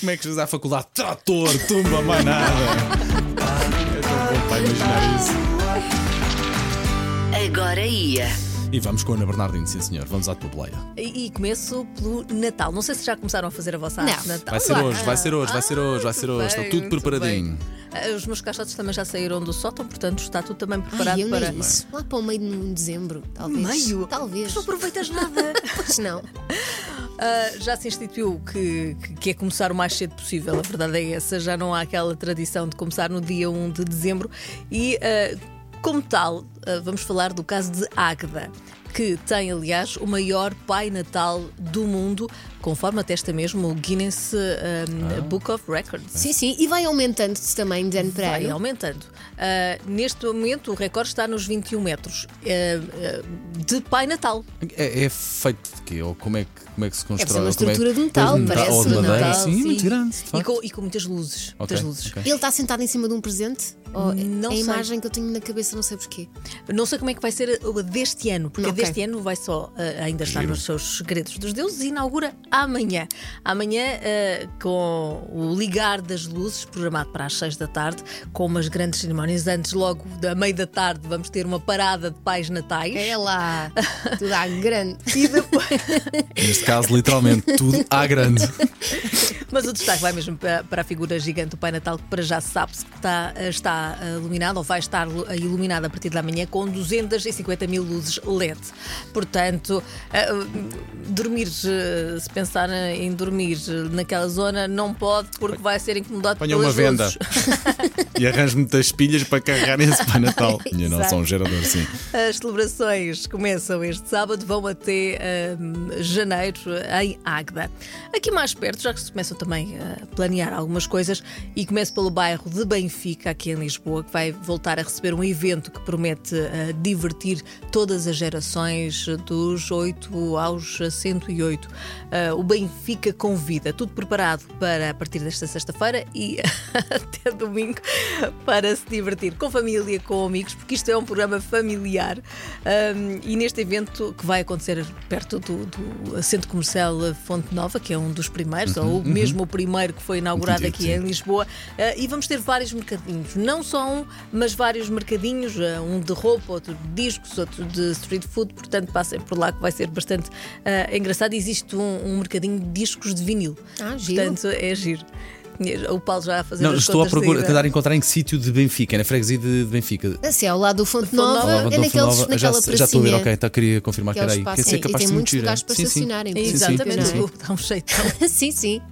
Como é que chegas à faculdade? Trator, tumba, mais nada. Ah, é tão bom para imaginar isso. Agora ia. E vamos com a Ana Bernardino, sim senhor. Vamos à tua boleia. E, e começo pelo Natal. Não sei se já começaram a fazer a vossa Não. arte de Natal. Vai ser hoje, vai ser hoje, vai ser hoje, vai ser hoje. Está tudo preparadinho. Ah, Os meus caixotes também já saíram do sótão, portanto está tudo também preparado Ai, eu para. nem isso. Lá para o meio de dezembro, talvez. Meio? Talvez. Não aproveitas nada. Pois não. Ah, já se instituiu que, que- é começar o mais cedo possível, a verdade é essa. Já não há aquela tradição de começar no dia 1 de dezembro. E, ah, como tal, vamos falar do caso de Águeda. Que tem, aliás, o maior Pai Natal do mundo, conforme atesta mesmo o Guinness ah, Book of Records. Sim, sim. E vai aumentando-se também de ano para Vai ano. aumentando. Ah, neste momento, o recorde está nos 21 metros ah, ah, de Pai Natal. É, é feito de quê? Ou como é que, como é que se constrói? uma Como é que- estrutura de metal, parece. Ou de de madeira? Natal, sim, muito grande. de E com, e com muitas luzes. Ok, Muitas luzes. ok. Ele está sentado em cima de um presente? Ou é Não a sei. imagem que eu tenho na cabeça, não sei porquê. Não sei como é que vai ser a deste ano, porque a Ok. deste ano vai só ah, ainda estar Giro. nos seus segredos dos deuses e inaugura amanhã. Amanhã, ah, com o ligar das luzes, programado para as 6 da tarde, com umas grandes cerimónias. Antes, logo da meia da tarde, vamos ter uma parada de pais natais. É lá. Tudo à grande. E depois. Neste caso, literalmente, tudo à grande. Mas o destaque vai mesmo para, para a figura gigante do Pai Natal, que para já se sabe que está, está eh, iluminado ou vai estar eh, iluminado a partir da manhã com 250 mil luzes LED. Portanto, eh, dormir, eh, se pensar em dormir naquela zona, não pode, porque vai ser incomodado Ponha pelas uma venda e arranje muitas pilhas para carregar esse Pai Natal. Minha Exato. nossa, um gerador, sim. As celebrações começam este sábado, vão até hum, janeiro em Águeda. Aqui mais perto já que se começam também a planear algumas coisas e começo pelo bairro de Benfica, aqui em Lisboa, que vai voltar a receber um evento que promete eh, divertir todas as gerações dos 8 aos 108. Eh, o Benfica convida, tudo preparado para a partir desta sexta-feira e até domingo para se divertir com família, com amigos, porque isto é um programa familiar. Um, e neste evento que vai acontecer perto do, do Centro Comercial Fonte Nova, que é um dos primeiros, ou mesmo o primeiro que foi inaugurado aqui sim. em Lisboa, uh, e vamos ter vários mercadinhos, não só um, mas vários mercadinhos, uh, um de roupa, outro de discos, outro de street food, portanto passem por lá que vai ser bastante uh, engraçado. Existe um, um mercadinho de discos de vinil, Ah, giro. portanto é giro. O Paulo já a fazer Não, as estou a, contas procura, a de- tentar encontrar em que sítio de Benfica, na freguesia de, de Benfica. Assim, ao lado do Fonte Fonte Nova, Nova, é naqueles, Nova, já, naquela já estou a ver, ok, tá, queria confirmar que era aí. espaço. Que é E capaz tem de muito muitos lugares para Sim, sim. estacionarem. sim, Exatamente, sim. dá um jeitão. sim, sim.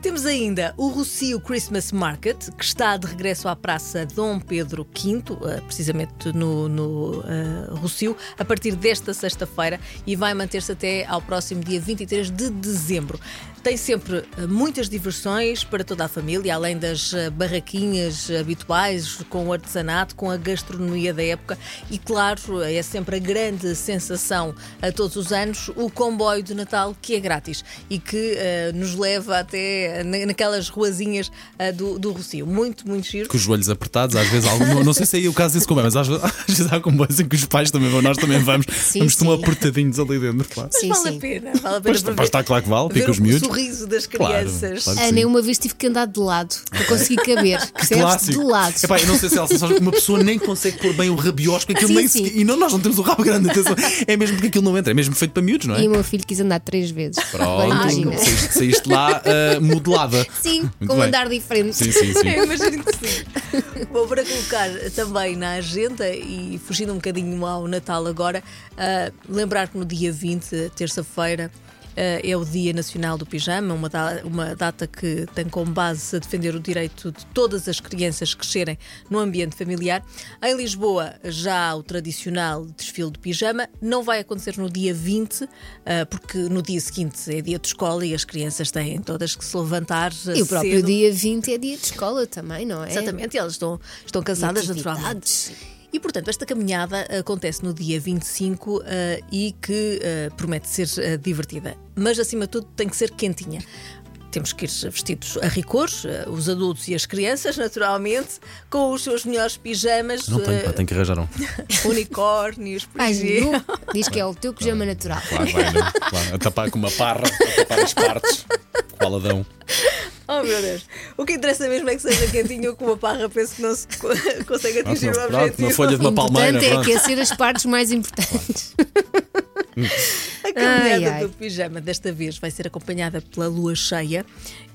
Temos ainda o Rocio Christmas Market, que está de regresso à Praça Dom Pedro V, eh, precisamente no, no eh, Rocio, a partir desta sexta-feira e vai manter-se até ao próximo dia 23 de dezembro. Tem sempre eh, muitas diversões para toda a família, além das eh, barraquinhas habituais, com o artesanato, com a gastronomia da época e, claro, é sempre a grande sensação a todos os anos o comboio de Natal, que é grátis e que eh, nos leva até na- naquelas ruazinhas eh, do, do Rocio. Muito, muito giro. Com os joelhos apertados, às vezes algum, não, não sei se é aí o caso desse comboio, mas às, vezes- às vezes há comboios em que os pais também vão, nós também vamos, Sim, vamos tão apertadinhos ali dentro. Claro. Mas Sim, vale sim. a pena, vale a pena. Pois, para está claro que vale, fica os miúdos. Sorriso das Claro, crianças. claro que Ana, eu uma vez tive que andar de lado para conseguir caber. Percebes? Clássico. De lado. Epá, eu não sei se Elsa, sabes, uma pessoa nem consegue pôr bem o rabiosco, aquilo Sim, nem sim. sequer- E não, nós não temos o rabo grande, atenção. É mesmo porque aquilo não entra, é mesmo feito para miúdos, não é? E o meu filho quis andar três vezes. Pronto, imagina. saíste, saíste lá ah, modelada. Sim, Muito com um bem. andar diferente. Sim, sim, sim. Eu imagino que sim. Bom, para colocar também na agenda e fugindo um bocadinho ao Natal agora, ah, lembrar que no dia 20, terça-feira, ah, é o Dia Nacional do Pijama, uma, da- uma data que tem como base a defender o direito de todas as crianças crescerem no ambiente familiar. Em Lisboa, já há o tradicional desfile de pijama, não vai acontecer no dia 20, ah, porque no dia seguinte é dia de escola e as crianças têm todas que se levantar. E o próprio cedo. dia 20 é dia de escola também, não é? Exatamente, elas estão, estão cansadas naturalmente. E portanto, esta caminhada acontece no dia 25 eh, e que eh, promete ser eh, divertida. Mas acima de tudo tem que ser quentinha. Temos que ir vestidos a rigor, eh, os adultos e as crianças, naturalmente, com os seus melhores pijamas, Não tenho, eh, pá, tenho que arranjar um. unicórnios, por Ai, diz que é o teu pijama natural. Claro, vai, não. Claro, a tapar com uma parra, a tapar as partes, com o aladão. Oh meu Deus. O que interessa mesmo é que seja quentinho com uma parra, penso que não se co- consegue atingir o pronto, objetivo. uma folha de uma palmeira. Importante é aquecer as partes mais importantes. A caminhada Ai, ai. do pijama desta vez vai ser acompanhada pela lua cheia.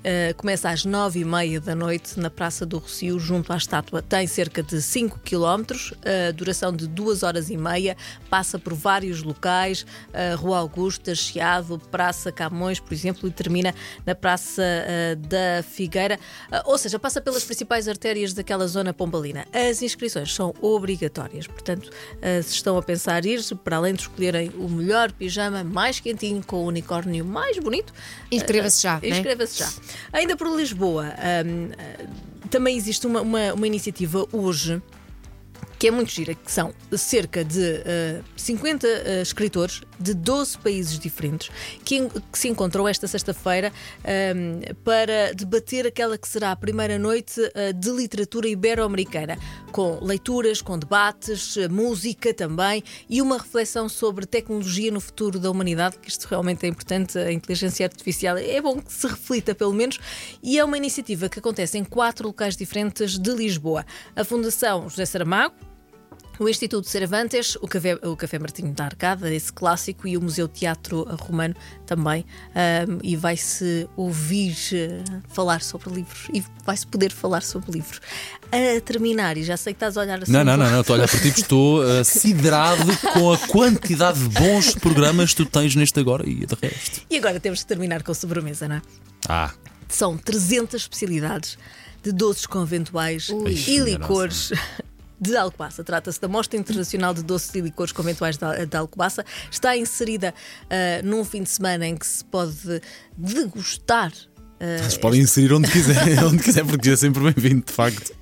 Uh, começa às nove e meia da noite na Praça do Rocio, junto à estátua. Tem cerca de 5 km, uh, duração de duas horas e meia, passa por vários locais, uh, Rua Augusta, Chiado, Praça Camões, por exemplo, e termina na Praça da Figueira, ou seja, passa pelas principais artérias daquela zona pombalina. As inscrições são obrigatórias, portanto, se estão a pensar ir, para além de escolherem o melhor pijama mais quentinho com o unicórnio mais bonito, Inscreva-se já, né? Inscreva-se já. Ainda por Lisboa, hum, hum, também existe uma, uma, uma iniciativa hoje que é muito gira, que são cerca de uh, 50 uh, escritores de 12 países diferentes que, que se encontram esta sexta-feira um, para debater aquela que será a primeira noite uh, de literatura ibero-americana, com leituras, com debates, uh, música também e uma reflexão sobre tecnologia no futuro da humanidade, que isto realmente é importante, a inteligência artificial é bom que se reflita pelo menos, e é uma iniciativa que acontece em quatro locais diferentes de Lisboa. A Fundação José Saramago, o Instituto Cervantes, o Café, o Café Martinho da Arcada, esse clássico, e o Museu Teatro Romano também. Ahm, e vai-se ouvir eh, falar sobre livros e vai-se poder falar sobre livros. A terminar, e já sei que estás a olhar assim. Não, não, não, não, estou a olhar para ti estou uh, siderado com a quantidade de bons programas que tu tens neste agora e de resto. E agora temos que terminar com sobremesa, não é? Ah, São 300 especialidades de doces conventuais Ui. e licores. De Alcobaça. Trata-se da Mostra Internacional de Doces e Licores Conventuais de Al- de Alcobaça. Está inserida ah, num fim de semana em que se pode degustar. Ah, vocês podem inserir onde quiser, onde quiser, porque é sempre bem-vindo, de facto.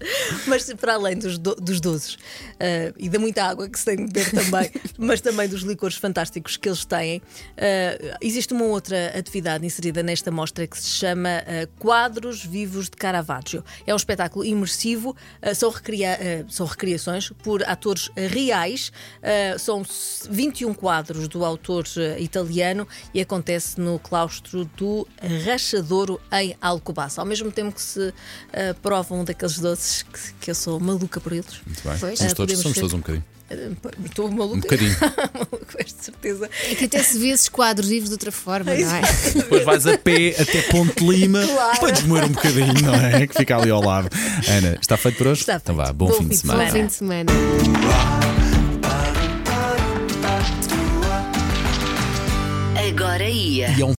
Mas para além dos, do- dos doces ah, e da muita água que se tem de beber também, mas também dos licores fantásticos que eles têm, ah, existe uma outra atividade inserida nesta mostra que se chama ah, Quadros Vivos de Caravaggio. É um espetáculo imersivo, são, recria- são recriações por atores reais, são 21 quadros do autor italiano e acontece no claustro do Rachadouro em Alcobaça. Ao mesmo tempo que se ah, provam daqueles doces que, que eu sou maluca por eles. Muito bem. Pois. Somos todos, somos todos um bocadinho. Ah, Estou maluca. Um bocadinho. maluca, com esta certeza. É que até se vê esses quadros vivos de outra forma, não é? Depois vais a pé até Ponte Lima Claro. para desmoer um bocadinho, não é? Que fica ali ao lado. Ana, está feito por hoje? Está Então feito. vá, bom, fim de semana. Bom fim de semana. Agora ia. E é um